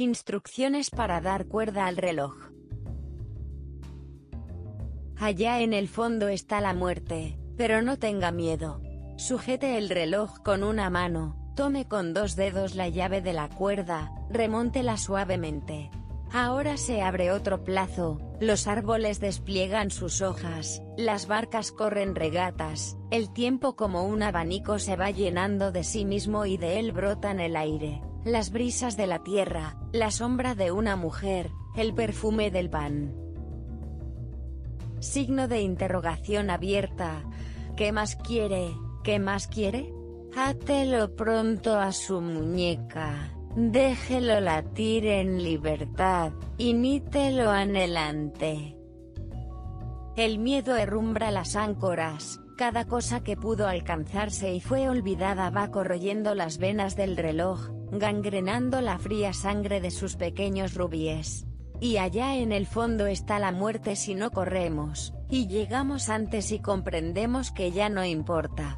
Instrucciones para dar cuerda al reloj. Allá en el fondo está la muerte, pero no tenga miedo. Sujete el reloj con una mano, Tome con dos dedos la llave de la cuerda, remóntela suavemente. Ahora se abre otro plazo, los árboles despliegan sus hojas, las barcas corren regatas, el tiempo como un abanico se va llenando de sí mismo y de él brotan el aire, las brisas de la tierra, la sombra de una mujer, el perfume del pan. Signo de interrogación abierta. ¿Qué más quiere? ¿Qué más quiere? Átelo pronto a su muñeca, déjelo latir en libertad, imítelo anhelante. El miedo herrumbra las áncoras, cada cosa que pudo alcanzarse y fue olvidada va corroyendo las venas del reloj, gangrenando la fría sangre de sus pequeños rubíes. Y allá en el fondo está la muerte si no corremos, y llegamos antes y comprendemos que ya no importa.